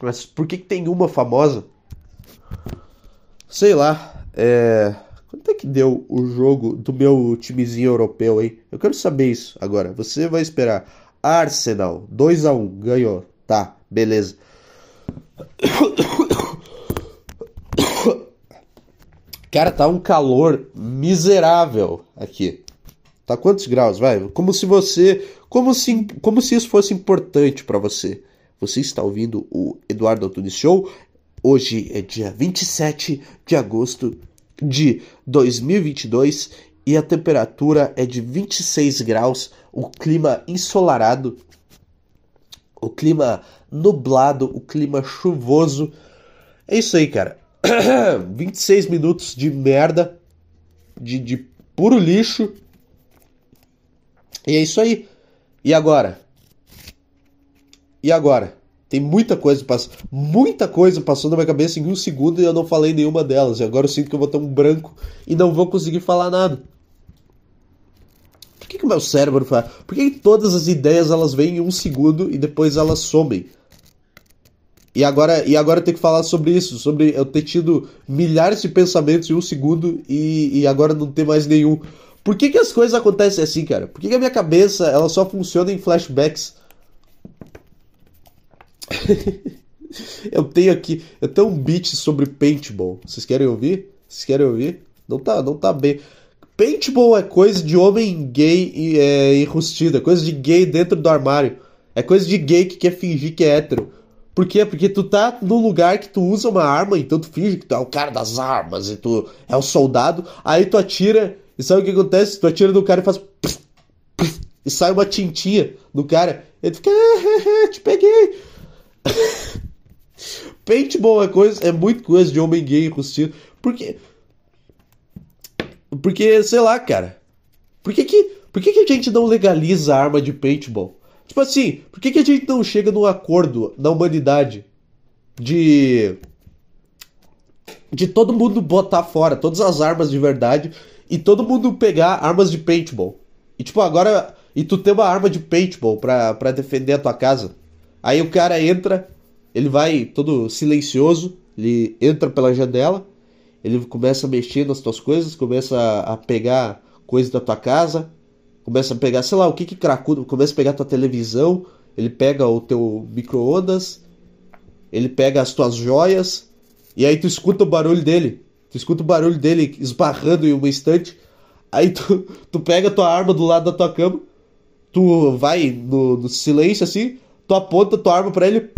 Mas por que, que tem uma famosa? Sei lá. É. Quanto é que deu o jogo do meu timezinho europeu aí? Eu quero saber isso agora. Você vai esperar. Arsenal, 2 a 1 ganhou. Tá, beleza. Cara, tá um calor miserável aqui. Tá quantos graus, vai? Como se você, como se, como se isso fosse importante para você. Você está ouvindo o Eduardo Antunes Show. Hoje é dia 27 de agosto de 2022 e a temperatura é de 26 graus, o clima ensolarado, o clima nublado, o clima chuvoso. É isso aí, cara. 26 minutos de merda, de, de puro lixo. E é isso aí. E agora? E agora? Tem muita coisa passando. Muita coisa passou na minha cabeça em um segundo e eu não falei nenhuma delas. E agora eu sinto que eu vou ter um branco e não vou conseguir falar nada. Por que, que meu cérebro faz? Por que, que todas as ideias elas vêm em um segundo e depois elas somem? E agora, e agora eu tenho que falar sobre isso, sobre eu ter tido milhares de pensamentos em um segundo e, e agora não ter mais nenhum. Por que, que as coisas acontecem assim, cara? Por que, que a minha cabeça ela só funciona em flashbacks? eu tenho aqui, eu tenho um beat sobre paintball. Vocês querem ouvir? Vocês querem ouvir? Não tá, não tá bem. Paintball é coisa de homem gay e é, enrustido, é coisa de gay dentro do armário. É coisa de gay que quer fingir que é hétero. Por quê? Porque tu tá num lugar que tu usa uma arma, então tu finge que tu é o cara das armas e tu é o soldado, aí tu atira e sabe o que acontece? Tu atira no cara e faz. E sai uma tintinha no cara. Ele fica. É, te peguei. Paintball é coisa. É muito coisa de homem gay enrustido. Porque. Porque, sei lá, cara. Por que que, por que que a gente não legaliza a arma de paintball? Tipo assim, por que que a gente não chega num acordo na humanidade de. de todo mundo botar fora todas as armas de verdade e todo mundo pegar armas de paintball. E tipo, agora. E tu tem uma arma de paintball pra, pra defender a tua casa. Aí o cara entra, ele vai todo silencioso, ele entra pela janela, ele começa a mexer nas tuas coisas, começa a, pegar coisas da tua casa, começa a pegar, sei lá, o que que cracudo, começa a pegar tua televisão, ele pega o teu micro-ondas, ele pega as tuas joias, e aí tu escuta o barulho dele. Tu escuta o barulho dele esbarrando em uma estante. Aí tu, tu pega a tua arma do lado da tua cama. Tu vai no, no silêncio assim. Tu aponta tua arma pra ele.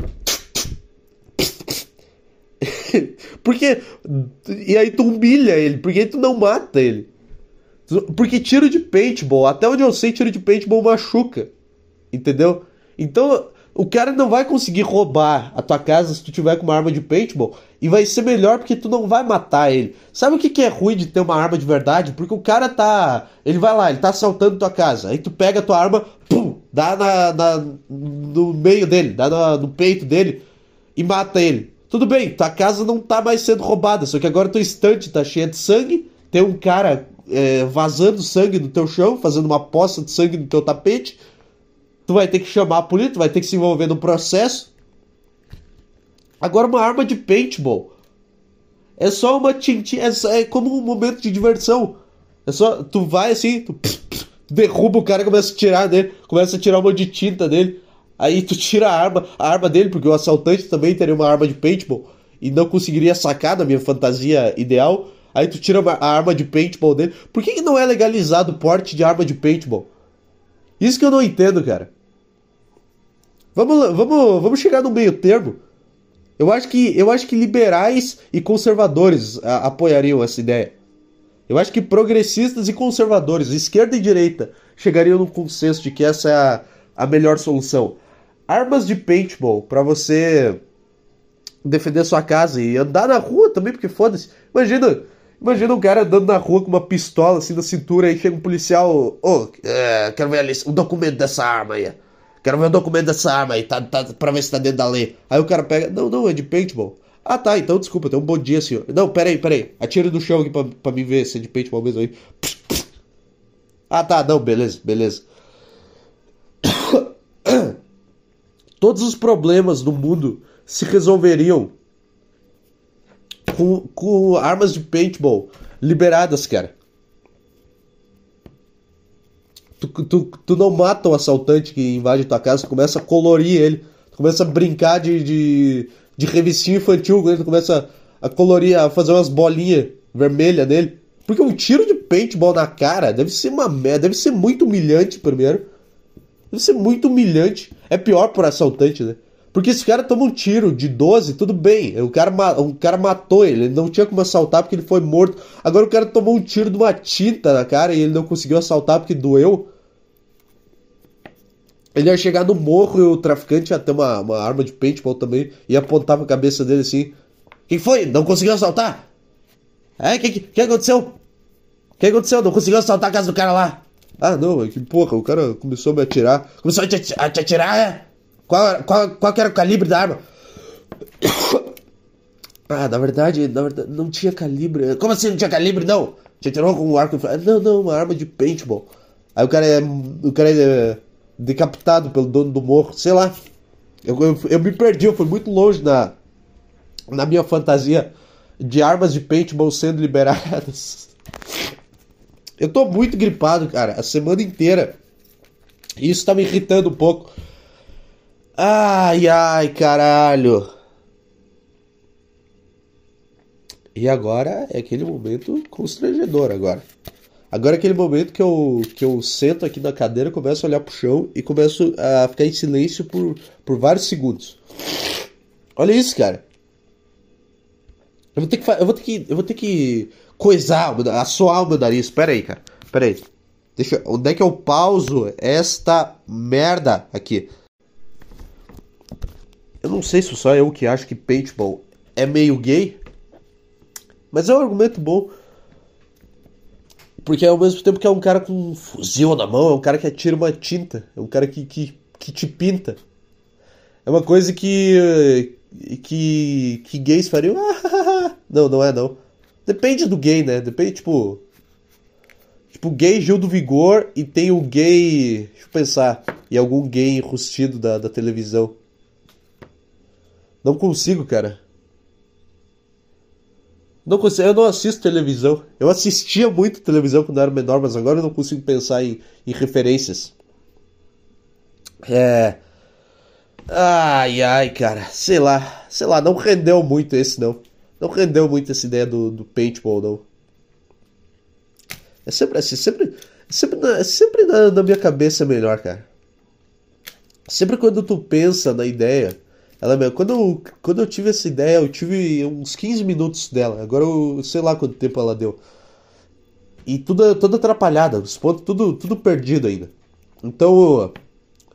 Porque. E aí tu humilha ele, porque tu não mata ele. Porque tiro de paintball, até onde eu sei, tiro de paintball machuca. Entendeu? Então, o cara não vai conseguir roubar a tua casa se tu tiver com uma arma de paintball. E vai ser melhor porque tu não vai matar ele. Sabe o que, que é ruim de ter uma arma de verdade? Porque o cara tá. Ele vai lá, ele tá assaltando tua casa. Aí tu pega a tua arma, pum, dá na, na no meio dele, dá na, no peito dele e mata ele. Tudo bem, tua casa não tá mais sendo roubada, só que agora tua estante tá cheia de sangue, tem um cara é, vazando sangue no teu chão, fazendo uma poça de sangue no teu tapete. Tu vai ter que chamar a polícia, tu vai ter que se envolver no processo. Agora uma arma de paintball. É só uma tintinha, é, é como um momento de diversão. É só, tu vai assim, tu derruba o cara começa a tirar dele, começa a tirar uma de tinta dele. Aí tu tira a arma, a arma dele, porque o assaltante também teria uma arma de paintball e não conseguiria sacar da minha fantasia ideal. Aí tu tira a arma de paintball dele. Por que, que não é legalizado o porte de arma de paintball? Isso que eu não entendo, cara. Vamos, vamos, vamos chegar no meio termo. Eu acho que, eu acho que liberais e conservadores a, apoiariam essa ideia. Eu acho que progressistas e conservadores, esquerda e direita, chegariam num consenso de que essa é a, a melhor solução. Armas de paintball para você defender sua casa e andar na rua também, porque foda-se. Imagina, imagina um cara andando na rua com uma pistola assim na cintura e chega um policial, ô, oh, é, quero ver ali, o documento dessa arma aí. Quero ver o documento dessa arma aí, tá, tá, pra ver se tá dentro da lei. Aí o cara pega, não, não, é de paintball. Ah, tá, então desculpa, tem um bom dia, senhor. Não, peraí, peraí. Atira do chão aqui pra, pra mim ver se é de paintball mesmo aí. Ah, tá, não, beleza, beleza. Todos os problemas do mundo se resolveriam com, com armas de paintball liberadas, cara. Tu, tu, tu não mata o assaltante que invade tua casa, tu começa a colorir ele, tu começa a brincar de, de de revistinha infantil, quando ele começa a colorir, a fazer umas bolinhas vermelhas nele. Porque um tiro de paintball na cara deve ser uma merda, deve ser muito humilhante primeiro. Deve ser muito humilhante. É pior por assaltante, né? Porque se o cara toma um tiro de 12, tudo bem. O cara, o cara matou ele, ele não tinha como assaltar porque ele foi morto. Agora o cara tomou um tiro de uma tinta na cara e ele não conseguiu assaltar porque doeu. Ele ia chegar no morro e o traficante ia ter uma, uma arma de paintball também e apontar pra cabeça dele assim. Quem foi? Não conseguiu assaltar? É? O que, que, que aconteceu? O que aconteceu? Não conseguiu assaltar a casa do cara lá? Ah, não, é que porra, o cara começou a me atirar. Começou a te, a te atirar, é? Qual, qual, qual era o calibre da arma? Ah, na verdade, na verdade, não tinha calibre. Como assim não tinha calibre? Não! Te atirou com um arco e Não, não, uma arma de paintball. Aí o cara é. O cara é decapitado pelo dono do morro, sei lá. Eu, eu, eu me perdi, eu fui muito longe na, na minha fantasia de armas de paintball sendo liberadas. Eu tô muito gripado, cara, a semana inteira. E isso tá me irritando um pouco. Ai, ai, caralho. E agora é aquele momento constrangedor agora. Agora é aquele momento que eu, que eu sento aqui na cadeira, começo a olhar pro chão e começo a ficar em silêncio por, por vários segundos. Olha isso, cara. Eu vou ter que, eu vou ter que, eu vou ter que coisar, assoar o meu nariz. Pera aí, cara. Pera aí. Deixa, onde é que eu pauso esta merda aqui? Eu não sei se só eu que acho que paintball é meio gay, mas é um argumento bom. Porque ao mesmo tempo que é um cara com um fuzil na mão, é um cara que atira uma tinta, é um cara que, que, que te pinta. É uma coisa que. que. que gays fariam. não, não é não. Depende do gay, né? Depende, tipo. Tipo, gay Gil do Vigor e tem o gay. Deixa eu pensar. E algum gay enrustido da, da televisão. Não consigo, cara. Não consigo, eu não assisto televisão. Eu assistia muito televisão quando era menor, mas agora eu não consigo pensar em, em referências. É. Ai, ai, cara. Sei lá. Sei lá, não rendeu muito esse, não. Não rendeu muito essa ideia do, do paintball, não. É sempre assim, sempre. Sempre, na, sempre na, na minha cabeça é melhor, cara. Sempre quando tu pensa na ideia Ela mesmo. Quando eu, quando eu tive essa ideia, eu tive uns 15 minutos dela. Agora eu sei lá quanto tempo ela deu. E tudo, tudo atrapalhada, os pontos tudo, tudo perdido ainda. Então,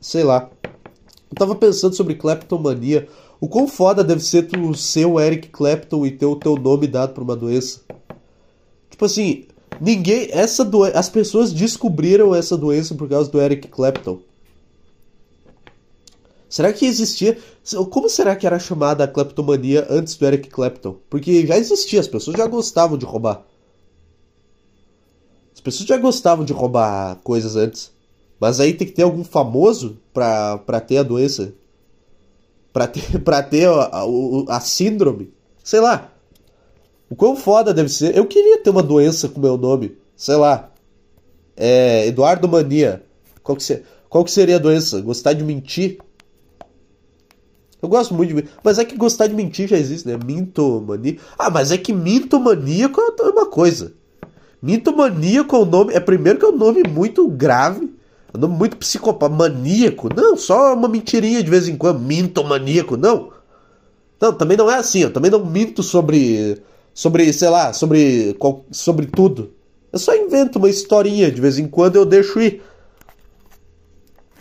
sei lá. Eu tava pensando sobre Kleptomania. O quão foda deve ser tu ser o Eric Clapton e ter o teu nome dado pra uma doença. Tipo assim, ninguém. Essa doen As pessoas descobriram essa doença por causa do Eric Clapton. Será que existia. Como será que era chamada a kleptomania antes do Eric Clapton? Porque já existia, as pessoas já gostavam de roubar. As pessoas já gostavam de roubar coisas antes. Mas aí tem que ter algum famoso pra, pra ter a doença. Pra ter, pra ter a, a, a síndrome. Sei lá. O quão foda deve ser. Eu queria ter uma doença com meu nome. Sei lá. É. Eduardo Mania. Qual que, qual que seria a doença? Gostar de mentir? Eu gosto muito de. Mas é que gostar de mentir já existe, né? Mintomania. Ah, mas é que mintomaníaco é uma coisa. Mintomaníaco é um nome. É primeiro que é um nome muito grave. É um nome muito psicopata. Maníaco. Não, só uma mentirinha de vez em quando. Mintomaníaco. Não. Não, também não é assim. Eu também não minto sobre. Sobre, sei lá, sobre. Sobre tudo. Eu só invento uma historinha de vez em quando eu deixo ir.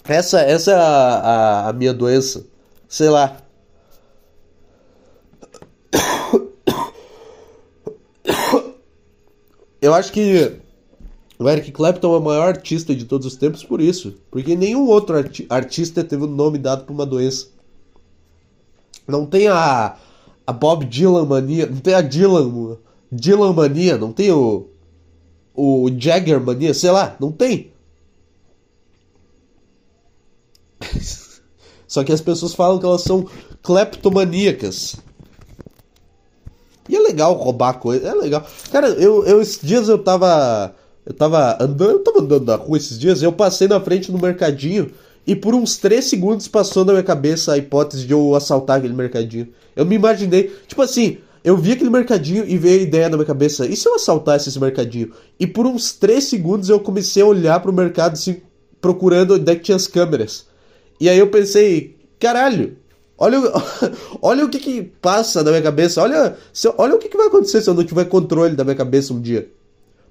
Essa, essa é a, a, a minha doença sei lá. Eu acho que o Eric Clapton é o maior artista de todos os tempos por isso. Porque nenhum outro arti artista teve o um nome dado por uma doença. Não tem a, a Bob Dylan mania, não tem a Dylan, Dylan mania, não tem o, o Jagger mania, sei lá, não tem. Só que as pessoas falam que elas são kleptomaníacas. E é legal roubar coisa, é legal. Cara, eu, eu esses dias eu tava. Eu tava andando, eu tava andando na rua esses dias, eu passei na frente do mercadinho e por uns 3 segundos passou na minha cabeça a hipótese de eu assaltar aquele mercadinho. Eu me imaginei, tipo assim, eu vi aquele mercadinho e veio a ideia na minha cabeça, e se eu assaltasse esse mercadinho? E por uns 3 segundos eu comecei a olhar pro mercado assim, procurando onde é que tinha as câmeras. E aí eu pensei, caralho, olha, olha o que que passa na minha cabeça, olha, olha o que, que vai acontecer se eu não tiver controle da minha cabeça um dia.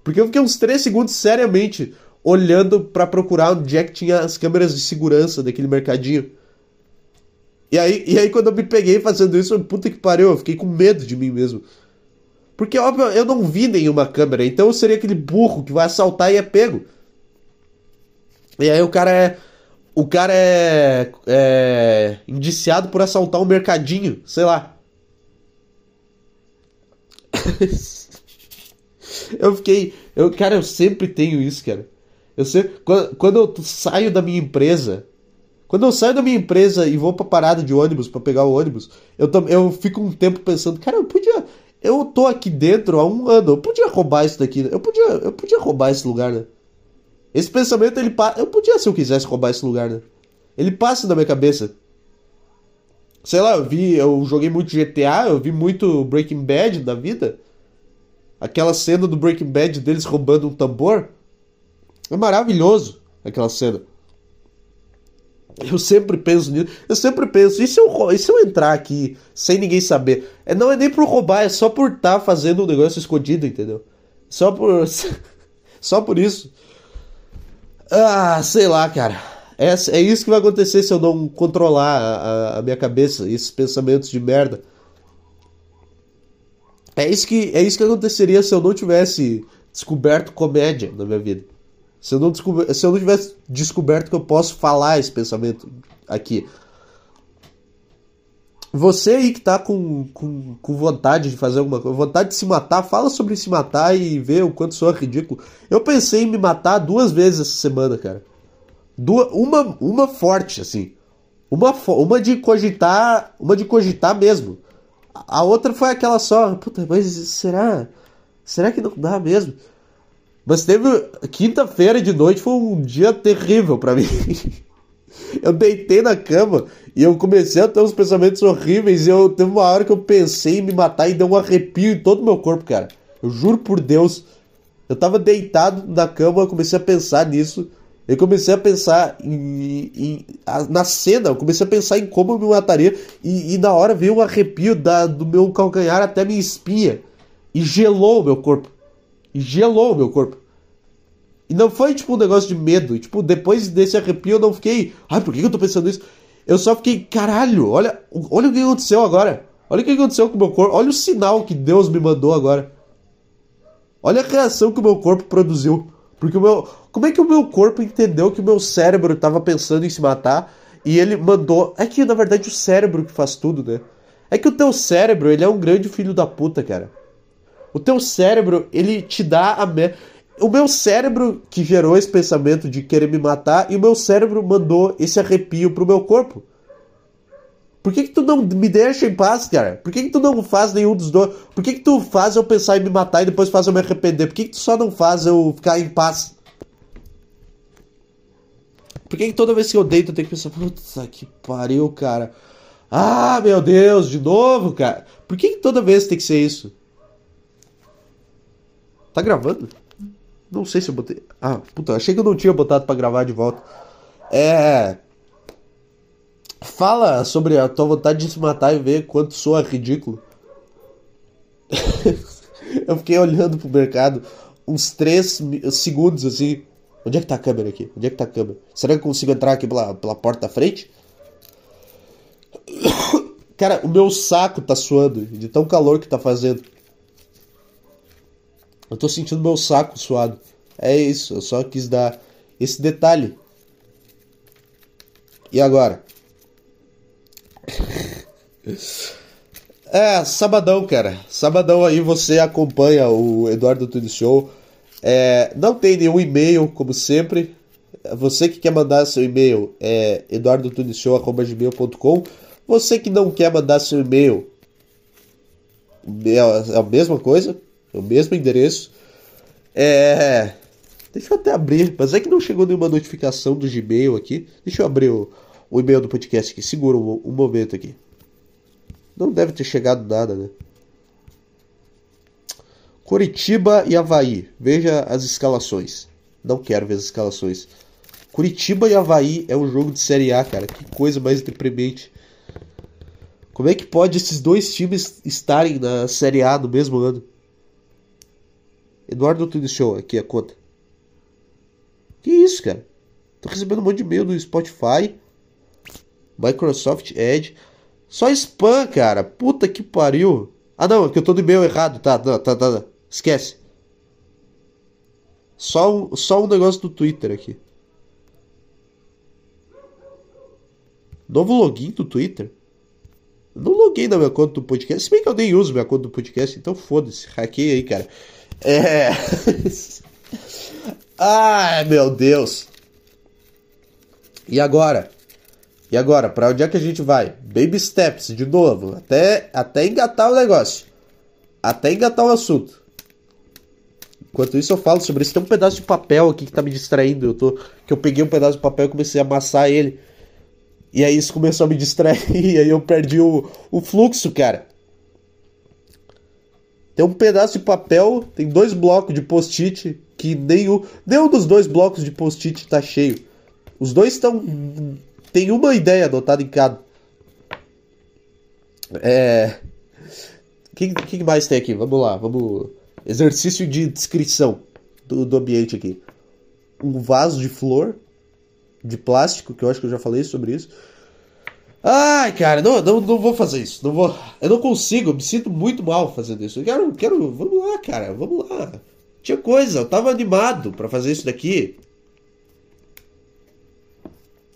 Porque eu fiquei uns 3 segundos seriamente olhando para procurar onde é que tinha as câmeras de segurança daquele mercadinho. E aí, e aí quando eu me peguei fazendo isso, puta que pariu, eu fiquei com medo de mim mesmo. Porque, óbvio, eu não vi nenhuma câmera, então eu seria aquele burro que vai assaltar e é pego. E aí o cara é o cara é, é indiciado por assaltar um mercadinho, sei lá. eu fiquei, eu, cara, eu sempre tenho isso, cara. Eu sempre, quando, quando eu saio da minha empresa, quando eu saio da minha empresa e vou pra parada de ônibus para pegar o ônibus, eu, eu fico um tempo pensando, cara, eu podia, eu tô aqui dentro há um ano, eu podia roubar isso daqui, eu podia, eu podia roubar esse lugar, né? Esse pensamento, ele passa. Eu podia, se eu quisesse, roubar esse lugar, né? Ele passa na minha cabeça. Sei lá, eu vi. Eu joguei muito GTA, eu vi muito Breaking Bad da vida. Aquela cena do Breaking Bad deles roubando um tambor. É maravilhoso aquela cena. Eu sempre penso nisso. Eu sempre penso, e se eu, e se eu entrar aqui sem ninguém saber? É, não é nem por roubar, é só por estar tá fazendo um negócio escondido, entendeu? Só por. só por isso. Ah, sei lá, cara. É, é isso que vai acontecer se eu não controlar a, a minha cabeça, esses pensamentos de merda. É isso que é isso que aconteceria se eu não tivesse descoberto comédia na minha vida. Se eu não, se eu não tivesse descoberto que eu posso falar esse pensamento aqui. Você aí que tá com, com, com vontade de fazer alguma coisa, vontade de se matar, fala sobre se matar e vê o quanto sou ridículo. Eu pensei em me matar duas vezes essa semana, cara. Duas, uma, uma forte, assim. Uma, uma de cogitar. Uma de cogitar mesmo. A outra foi aquela só. Puta, mas será? Será que não dá mesmo? Mas teve. Quinta-feira de noite foi um dia terrível para mim. eu deitei na cama e eu comecei a ter uns pensamentos horríveis. E eu teve uma hora que eu pensei em me matar e deu um arrepio em todo o meu corpo, cara. Eu juro por Deus. Eu tava deitado na cama, comecei a pensar nisso. Eu comecei a pensar em, em, a, na cena, eu comecei a pensar em como eu me mataria. E, e na hora veio um arrepio da, do meu calcanhar até minha espinha. E gelou o meu corpo. E gelou o meu corpo. E não foi tipo um negócio de medo. E, tipo, depois desse arrepio eu não fiquei. Ai, por que eu tô pensando isso? Eu só fiquei, caralho, olha, olha o que aconteceu agora. Olha o que aconteceu com o meu corpo. Olha o sinal que Deus me mandou agora. Olha a reação que o meu corpo produziu. Porque o meu. Como é que o meu corpo entendeu que o meu cérebro estava pensando em se matar e ele mandou. É que na verdade o cérebro que faz tudo, né? É que o teu cérebro, ele é um grande filho da puta, cara. O teu cérebro, ele te dá a. Me... O meu cérebro que gerou esse pensamento de querer me matar e o meu cérebro mandou esse arrepio pro meu corpo. Por que, que tu não me deixa em paz, cara? Por que, que tu não faz nenhum dos dois? Por que, que tu faz eu pensar em me matar e depois faz eu me arrepender? Por que, que tu só não faz eu ficar em paz? Por que, que toda vez que eu deito eu tenho que pensar, puta que pariu, cara? Ah, meu Deus, de novo, cara? Por que, que toda vez tem que ser isso? Tá gravando? Não sei se eu botei. Ah, puta, achei que eu não tinha botado para gravar de volta. É. Fala sobre a tua vontade de se matar e ver quanto soa ridículo. eu fiquei olhando pro mercado uns 3 segundos assim. Onde é que tá a câmera aqui? Onde é que tá a câmera? Será que eu consigo entrar aqui pela, pela porta da frente? Cara, o meu saco tá suando de tão calor que tá fazendo. Eu tô sentindo meu saco suado. É isso, eu só quis dar esse detalhe. E agora? É, sabadão, cara. Sabadão aí você acompanha o Eduardo Tudo Show. É, não tem nenhum e-mail, como sempre. Você que quer mandar seu e-mail é eduardotudishow.com. Você que não quer mandar seu e-mail é a mesma coisa, é o mesmo endereço. É. Deixa eu até abrir, mas é que não chegou nenhuma notificação do Gmail aqui. Deixa eu abrir o, o e-mail do podcast aqui. Segura um, um momento aqui. Não deve ter chegado nada, né? Curitiba e Havaí. Veja as escalações. Não quero ver as escalações. Curitiba e Havaí é um jogo de Série A, cara. Que coisa mais deprimente. Como é que pode esses dois times estarem na Série A no mesmo ano? Eduardo Tudo Show, aqui a conta. Que isso, cara? Tô recebendo um monte de e-mail do Spotify, Microsoft Edge. Só spam, cara. Puta que pariu. Ah, não, é que eu tô no e-mail errado. Tá, tá, tá, tá. Esquece. Só um, só um negócio do Twitter aqui. Novo login do Twitter? Não loguei na minha conta do podcast. Se bem que eu nem uso minha conta do podcast, então foda-se. Hackei aí, cara. É. Ai, meu Deus. E agora? E agora, para onde é que a gente vai? Baby steps, de novo, até, até engatar o negócio. Até engatar o assunto. Enquanto isso eu falo sobre isso. Tem um pedaço de papel aqui que tá me distraindo. Eu tô, que eu peguei um pedaço de papel e comecei a amassar ele. E aí isso começou a me distrair. E aí eu perdi o, o fluxo, cara. Tem um pedaço de papel, tem dois blocos de post-it que nenhum, nenhum dos dois blocos de post-it tá cheio. Os dois estão tem uma ideia adotada em cada. É. O que, que mais tem aqui? Vamos lá, vamos. Exercício de descrição do, do ambiente aqui. Um vaso de flor de plástico, que eu acho que eu já falei sobre isso. Ai, cara, não, não, não vou fazer isso. Não vou. Eu não consigo, eu me sinto muito mal fazendo isso. Eu quero, quero. Vamos lá, cara, vamos lá. Tinha coisa, eu tava animado para fazer isso daqui.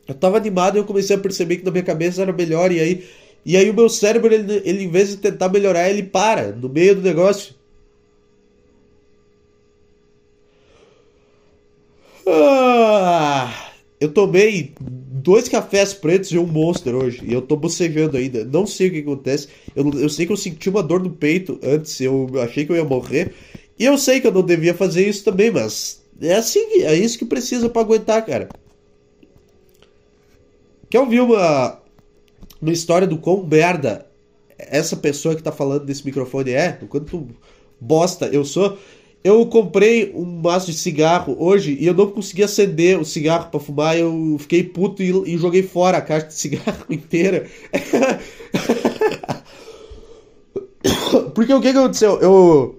Eu tava animado e eu comecei a perceber que na minha cabeça era melhor. E aí, e aí o meu cérebro, ele, ele em vez de tentar melhorar, ele para no meio do negócio. Ah, eu tomei dois cafés pretos e um monster hoje. E eu tô bocejando ainda. Não sei o que acontece. Eu, eu sei que eu senti uma dor no peito antes. Eu achei que eu ia morrer. E eu sei que eu não devia fazer isso também, mas é assim, é isso que precisa para aguentar, cara. Quer ouvir uma, uma história do quão merda essa pessoa que tá falando desse microfone é? O quanto bosta eu sou? Eu comprei um maço de cigarro hoje e eu não consegui acender o cigarro para fumar. Eu fiquei puto e, e, joguei fora a caixa de cigarro inteira. Porque o que, que aconteceu? Eu,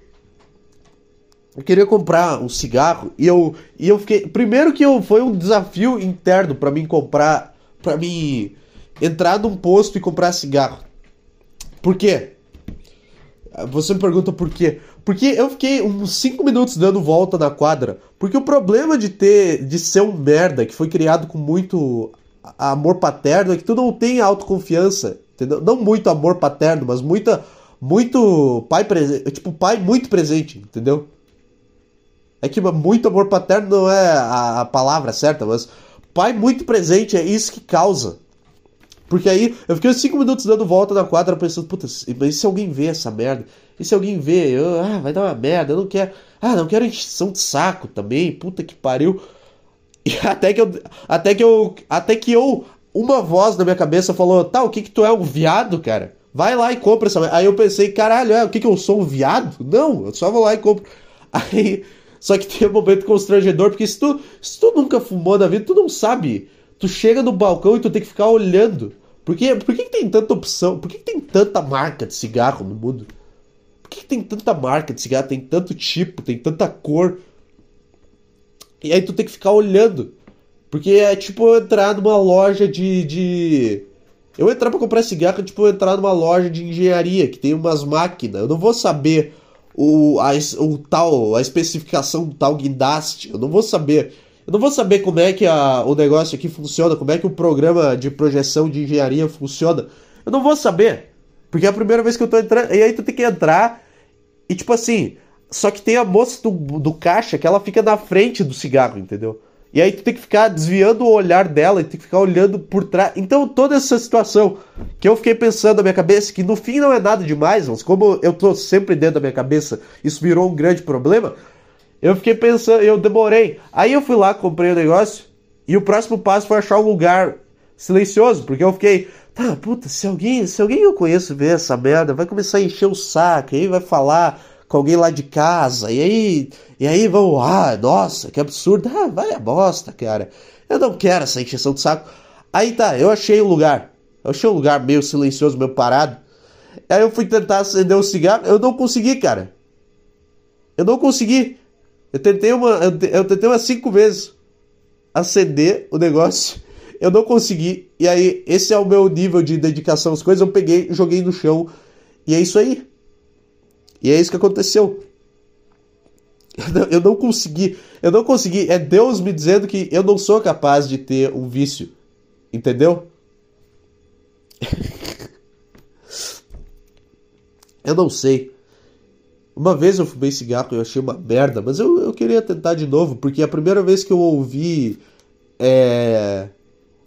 eu queria comprar um cigarro e eu, e eu fiquei. Primeiro que eu, foi um desafio interno para mim comprar. para mim entrar num posto e comprar cigarro. Por quê? Você me pergunta por quê? Porque eu fiquei uns 5 minutos dando volta na quadra. Porque o problema de ter. de ser um merda que foi criado com muito amor paterno é que tu não tem autoconfiança. Entendeu? Não muito amor paterno, mas muita. Muito pai presente. Tipo, pai muito presente, entendeu? É que muito amor paterno não é a, a palavra certa, mas pai muito presente é isso que causa porque aí eu fiquei uns 5 minutos dando volta na quadra pensando, puta, mas e se alguém vê essa merda? E se alguém vê? Eu, ah, vai dar uma merda, eu não quero. Ah, não quero encheção de saco também, puta que pariu. E até que eu. Até que eu. Até que eu. Uma voz na minha cabeça falou, tá, o que que tu é, um viado, cara? Vai lá e compra essa merda. Aí eu pensei, caralho, é, o que que eu sou, um viado? Não, eu só vou lá e compro. Aí. Só que tem um momento constrangedor, porque se tu, se tu nunca fumou na vida, tu não sabe Tu chega no balcão e tu tem que ficar olhando. Por, quê? Por que, que tem tanta opção? Por que, que tem tanta marca de cigarro no mundo? Por que, que tem tanta marca de cigarro? Tem tanto tipo, tem tanta cor. E aí tu tem que ficar olhando. Porque é tipo eu entrar numa loja de. de... Eu entrar pra comprar cigarro é tipo entrar numa loja de engenharia que tem umas máquinas. Eu não vou saber o, a, o tal, a especificação do tal guindaste. Eu não vou saber. Eu não vou saber como é que a, o negócio aqui funciona, como é que o programa de projeção de engenharia funciona. Eu não vou saber. Porque é a primeira vez que eu tô entrando. E aí tu tem que entrar e tipo assim. Só que tem a moça do, do caixa que ela fica na frente do cigarro, entendeu? E aí tu tem que ficar desviando o olhar dela e tem que ficar olhando por trás. Então toda essa situação que eu fiquei pensando na minha cabeça, que no fim não é nada demais, mas como eu tô sempre dentro da minha cabeça, isso virou um grande problema. Eu fiquei pensando, eu demorei. Aí eu fui lá, comprei o negócio. E o próximo passo foi achar um lugar silencioso, porque eu fiquei, tá, puta, se alguém, se alguém eu conheço ver essa merda, vai começar a encher o saco, aí vai falar com alguém lá de casa, e aí, e aí vão, ah, nossa, que absurdo, ah, vai a bosta, cara. Eu não quero essa encheção de saco. Aí tá, eu achei um lugar. Eu achei um lugar meio silencioso, meio parado. Aí eu fui tentar acender um cigarro, eu não consegui, cara. Eu não consegui. Eu tentei uma. Eu tentei umas cinco vezes acender o negócio. Eu não consegui. E aí, esse é o meu nível de dedicação às coisas. Eu peguei, joguei no chão. E é isso aí. E é isso que aconteceu. Eu não, eu não consegui. Eu não consegui. É Deus me dizendo que eu não sou capaz de ter um vício. Entendeu? eu não sei. Uma vez eu fumei cigarro e eu achei uma merda, mas eu, eu queria tentar de novo, porque a primeira vez que eu ouvi é,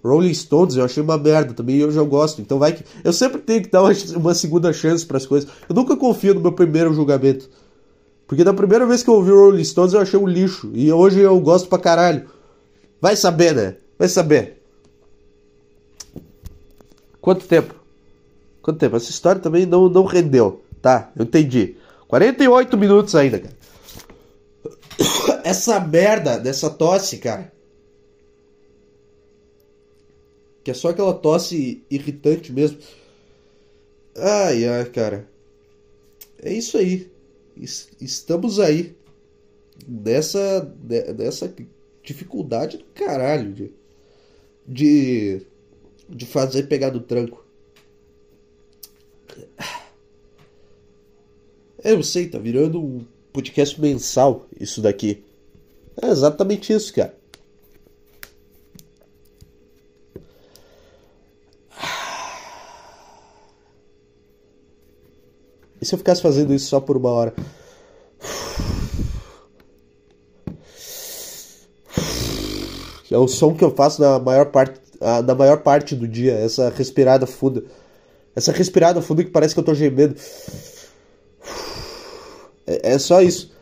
Rolling Stones eu achei uma merda também e eu já gosto. Então vai que. Eu sempre tenho que dar uma, uma segunda chance para as coisas. Eu nunca confio no meu primeiro julgamento. Porque da primeira vez que eu ouvi Rolling Stones eu achei um lixo. E hoje eu gosto pra caralho. Vai saber, né? Vai saber. Quanto tempo? Quanto tempo? Essa história também não, não rendeu. Tá, eu entendi. 48 minutos ainda, cara. Essa merda dessa tosse, cara. Que é só aquela tosse irritante mesmo. Ai, ai, cara. É isso aí. Estamos aí. Nessa, nessa dificuldade do caralho de, de, de fazer pegar do tranco. Eu sei, tá virando um podcast mensal isso daqui. É exatamente isso, cara. E se eu ficasse fazendo isso só por uma hora? É o som que eu faço na maior parte, na maior parte do dia. Essa respirada funda. Essa respirada funda que parece que eu tô gemendo. É, é só isso.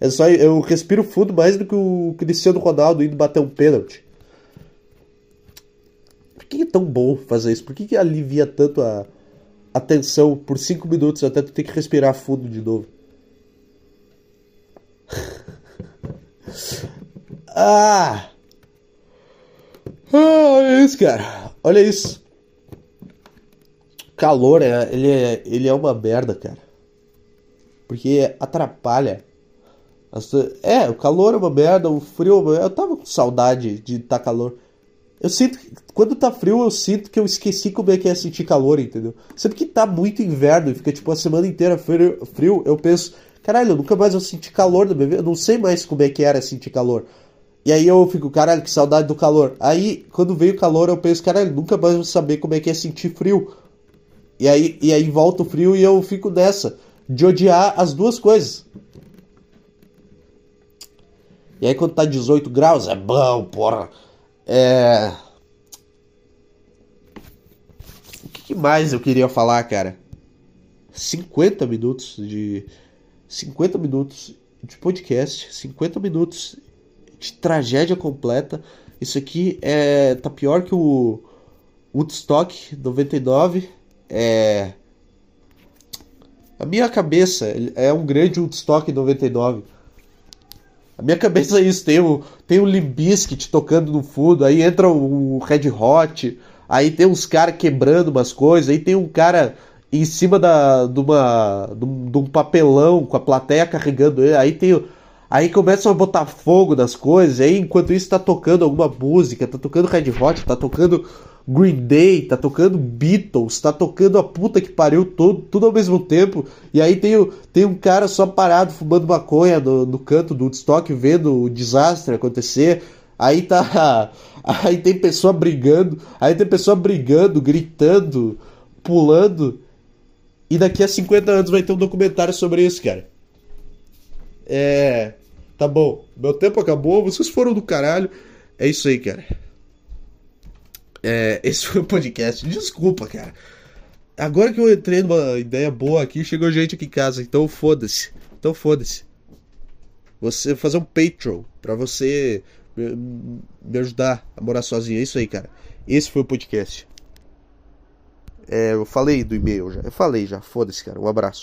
É só eu respiro fundo mais do que o Cristiano Ronaldo indo bater um pênalti. Por que é tão bom fazer isso? Por que, que alivia tanto a, a tensão por 5 minutos até tu ter que respirar fundo de novo? Ah! ah! Olha isso, cara. Olha isso. Calor, é, ele, é, ele é uma merda, cara. Porque atrapalha. É, o calor é uma merda, o frio é uma merda. Eu tava com saudade de estar tá calor. Eu sinto quando tá frio, eu sinto que eu esqueci como é que é sentir calor, entendeu? Sempre que tá muito inverno e fica tipo a semana inteira frio, frio eu penso, caralho, eu nunca mais vou sentir calor na minha vida, eu não sei mais como é que era sentir calor. E aí eu fico, caralho, que saudade do calor. Aí, quando veio o calor, eu penso, caralho, nunca mais vou saber como é que é sentir frio. E aí, e aí volta o frio e eu fico nessa, de odiar as duas coisas. E aí quando tá 18 graus, é bom, porra. É... O que mais eu queria falar, cara? 50 minutos de. 50 minutos de podcast, 50 minutos de tragédia completa. Isso aqui é tá pior que o Woodstock 99. É a minha cabeça é um grande Woodstock 99. A minha cabeça é isso, tem o, tem o Limbiskit tocando no fundo, aí entra o Red Hot, aí tem uns caras quebrando umas coisas, aí tem um cara em cima da, de, uma, de, um, papelão com a plateia carregando ele, aí tem Aí começam a botar fogo nas coisas, aí enquanto isso tá tocando alguma música, tá tocando Red Hot, tá tocando Green Day, tá tocando Beatles, tá tocando a puta que pariu todo, tudo ao mesmo tempo. E aí tem, tem um cara só parado fumando maconha no, no canto do Woodstock, vendo o desastre acontecer. Aí tá. Aí tem pessoa brigando, aí tem pessoa brigando, gritando, pulando. E daqui a 50 anos vai ter um documentário sobre isso, cara. É. Tá bom, meu tempo acabou, vocês foram do caralho. É isso aí, cara. É, esse foi o podcast. Desculpa, cara. Agora que eu entrei numa ideia boa aqui, chegou gente aqui em casa, então foda-se. Então foda-se. Você fazer um Patreon para você me, ajudar a morar sozinho. É isso aí, cara. Esse foi o podcast. É, eu falei do e-mail já. Eu falei já. Foda-se, cara. Um abraço.